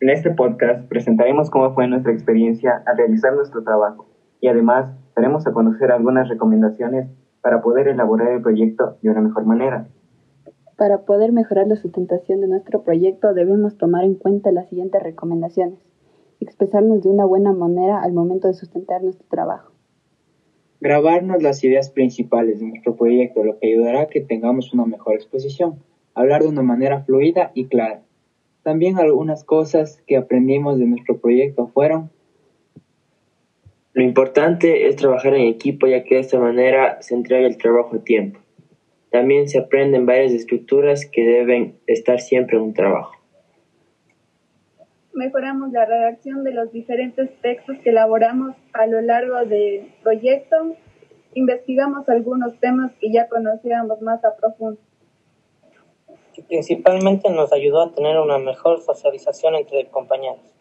En este podcast presentaremos cómo fue nuestra experiencia al realizar nuestro trabajo y además daremos a conocer algunas recomendaciones para poder elaborar el proyecto de una mejor manera. Para poder mejorar la sustentación de nuestro proyecto debemos tomar en cuenta las siguientes recomendaciones. Expresarnos de una buena manera al momento de sustentar nuestro trabajo. Grabarnos las ideas principales de nuestro proyecto, lo que ayudará a que tengamos una mejor exposición. Hablar de una manera fluida y clara. También algunas cosas que aprendimos de nuestro proyecto fueron lo importante es trabajar en equipo ya que de esta manera se entrega el trabajo a tiempo. También se aprenden varias estructuras que deben estar siempre en un trabajo. Mejoramos la redacción de los diferentes textos que elaboramos a lo largo del proyecto. Investigamos algunos temas que ya conocíamos más a profundo. Principalmente nos ayudó a tener una mejor socialización entre compañeros.